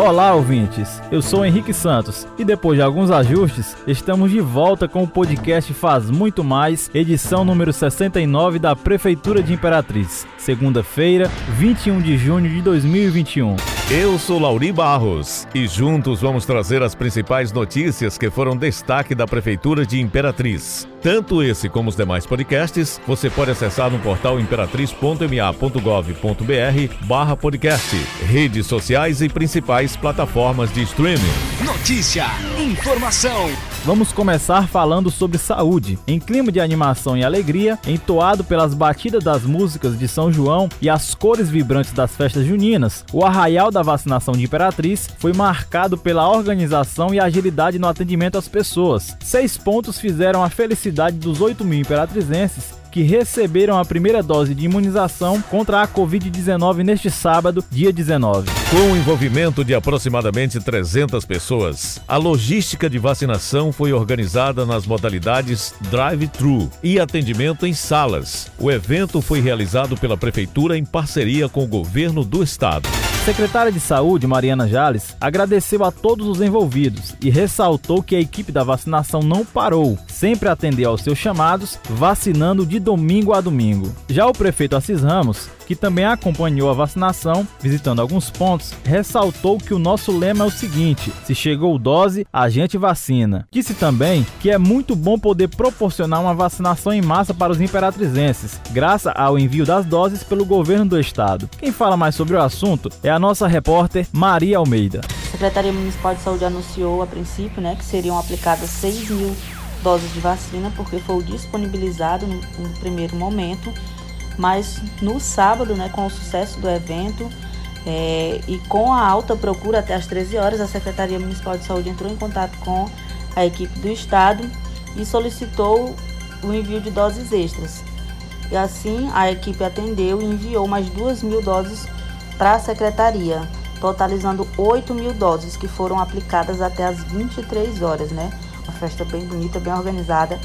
Olá, ouvintes. Eu sou Henrique Santos e depois de alguns ajustes, estamos de volta com o podcast Faz Muito Mais, edição número 69 da Prefeitura de Imperatriz. Segunda-feira, 21 de junho de 2021. Eu sou Lauri Barros e juntos vamos trazer as principais notícias que foram destaque da Prefeitura de Imperatriz. Tanto esse como os demais podcasts você pode acessar no portal imperatriz.ma.gov.br barra podcast, redes sociais e principais plataformas de streaming. Notícia, informação. Vamos começar falando sobre saúde. Em clima de animação e alegria, entoado pelas batidas das músicas de São João e as cores vibrantes das festas juninas, o arraial da vacinação de Imperatriz foi marcado pela organização e agilidade no atendimento às pessoas. Seis pontos fizeram a felicidade dos 8 mil imperatrizenses que receberam a primeira dose de imunização contra a Covid-19 neste sábado, dia 19. Com o envolvimento de aproximadamente 300 pessoas, a logística de vacinação foi organizada nas modalidades drive-thru e atendimento em salas. O evento foi realizado pela Prefeitura em parceria com o governo do estado. Secretária de Saúde, Mariana Jales, agradeceu a todos os envolvidos e ressaltou que a equipe da vacinação não parou, sempre atendeu aos seus chamados, vacinando de domingo a domingo. Já o prefeito Assis Ramos, que também acompanhou a vacinação, visitando alguns pontos, ressaltou que o nosso lema é o seguinte: se chegou dose, a gente vacina. Disse também que é muito bom poder proporcionar uma vacinação em massa para os imperatrizenses, graças ao envio das doses pelo governo do estado. Quem fala mais sobre o assunto é a nossa repórter Maria Almeida. A Secretaria Municipal de Saúde anunciou a princípio né, que seriam aplicadas 6 mil doses de vacina, porque foi disponibilizado no, no primeiro momento. Mas no sábado, né, com o sucesso do evento é, e com a alta procura até as 13 horas, a Secretaria Municipal de Saúde entrou em contato com a equipe do Estado e solicitou o envio de doses extras. E assim a equipe atendeu e enviou mais 2 mil doses para a secretaria, totalizando 8 mil doses que foram aplicadas até as 23 horas, né? Uma festa bem bonita, bem organizada,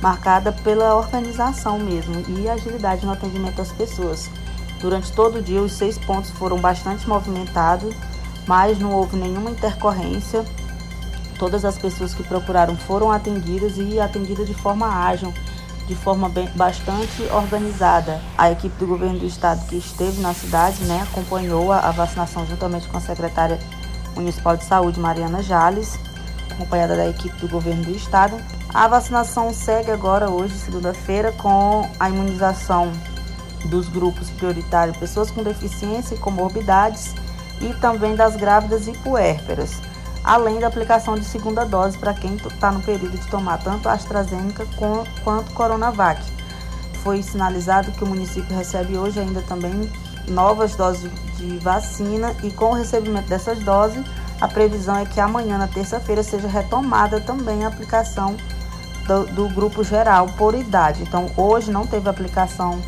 marcada pela organização mesmo e agilidade no atendimento às pessoas. Durante todo o dia, os seis pontos foram bastante movimentados, mas não houve nenhuma intercorrência. Todas as pessoas que procuraram foram atendidas e atendidas de forma ágil de forma bem, bastante organizada. A equipe do governo do estado que esteve na cidade né, acompanhou a, a vacinação juntamente com a secretária municipal de saúde, Mariana Jales, acompanhada da equipe do governo do estado. A vacinação segue agora, hoje, segunda-feira, com a imunização dos grupos prioritários, pessoas com deficiência e comorbidades, e também das grávidas e puérperas além da aplicação de segunda dose para quem está no período de tomar tanto AstraZeneca quanto Coronavac. Foi sinalizado que o município recebe hoje ainda também novas doses de vacina e com o recebimento dessas doses, a previsão é que amanhã, na terça-feira, seja retomada também a aplicação do, do, grupo geral por idade. Então, hoje não teve aplicação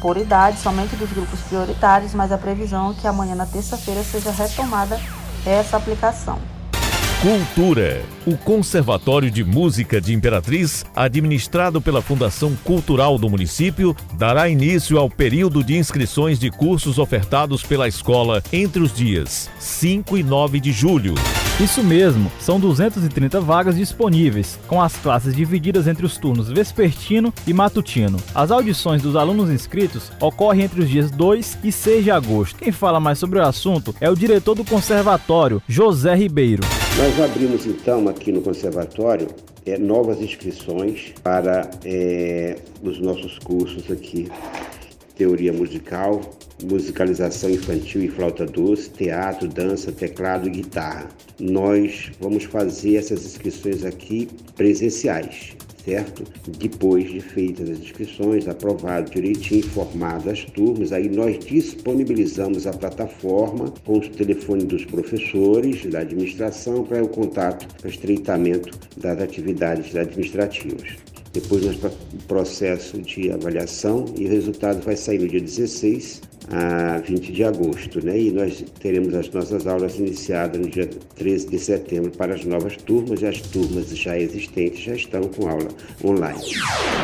por idade, somente dos grupos prioritários, mas a previsão é que amanhã, na terça-feira, seja retomada essa aplicação. Cultura. O Conservatório de Música de Imperatriz, administrado pela Fundação Cultural do município, dará início ao período de inscrições de cursos ofertados pela escola entre os dias 5 e 9 de julho. Isso mesmo, são 230 vagas disponíveis, com as classes divididas entre os turnos vespertino e matutino. As audições dos alunos inscritos ocorrem entre os dias 2 e 6 de agosto. Quem fala mais sobre o assunto é o diretor do conservatório, José Ribeiro. Nós abrimos então aqui no conservatório é, novas inscrições para é, os nossos cursos aqui. Teoria musical, musicalização infantil e flauta doce, teatro, dança, teclado e guitarra. Nós vamos fazer essas inscrições aqui presenciais certo? Depois de feitas as inscrições, aprovado direitinho, informado as turmas, aí nós disponibilizamos a plataforma com os telefones dos professores, da administração, para o contato, para o estreitamento das atividades administrativas. Depois nós o processo de avaliação e o resultado vai sair no dia 16 a 20 de agosto, né? E nós teremos as nossas aulas iniciadas no dia 13 de setembro para as novas turmas e as turmas já existentes já estão com aula online.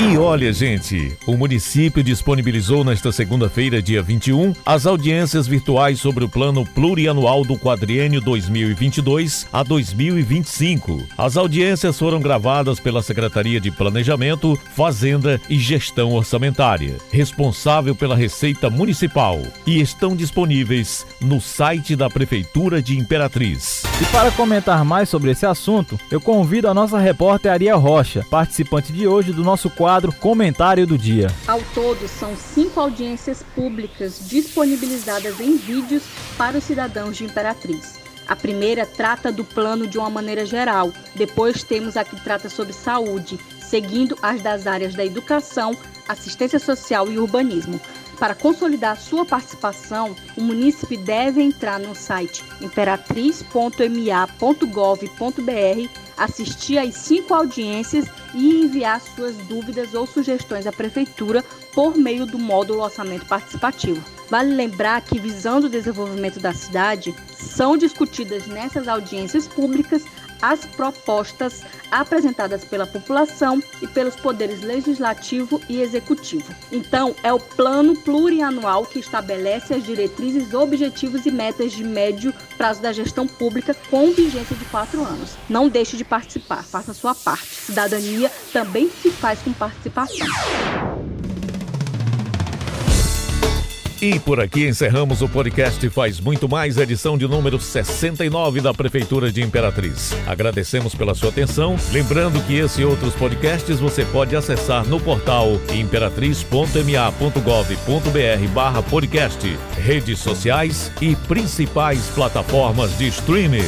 E olha, gente, o município disponibilizou nesta segunda-feira, dia 21, as audiências virtuais sobre o plano plurianual do quadriênio 2022 a 2025. As audiências foram gravadas pela Secretaria de Planejamento, Fazenda e Gestão Orçamentária, responsável pela Receita Municipal e estão disponíveis no site da Prefeitura de Imperatriz. E para comentar mais sobre esse assunto, eu convido a nossa repórter Aria Rocha, participante de hoje do nosso quadro Comentário do Dia. Ao todo, são cinco audiências públicas disponibilizadas em vídeos para os cidadãos de Imperatriz. A primeira trata do plano de uma maneira geral, depois temos a que trata sobre saúde, seguindo as das áreas da educação, assistência social e urbanismo. Para consolidar sua participação, o munícipe deve entrar no site imperatriz.ma.gov.br, assistir às cinco audiências e enviar suas dúvidas ou sugestões à Prefeitura por meio do módulo Orçamento Participativo. Vale lembrar que, visando o desenvolvimento da cidade, são discutidas nessas audiências públicas as propostas apresentadas pela população e pelos poderes legislativo e executivo. Então, é o plano plurianual que estabelece as diretrizes, objetivos e metas de médio prazo da gestão pública com vigência de quatro anos. Não deixe de participar, faça sua parte. Cidadania também se faz com participação. E por aqui encerramos o podcast Faz Muito Mais, edição de número 69 da Prefeitura de Imperatriz. Agradecemos pela sua atenção. Lembrando que esse e outros podcasts você pode acessar no portal imperatriz.ma.gov.br podcast, redes sociais e principais plataformas de streaming.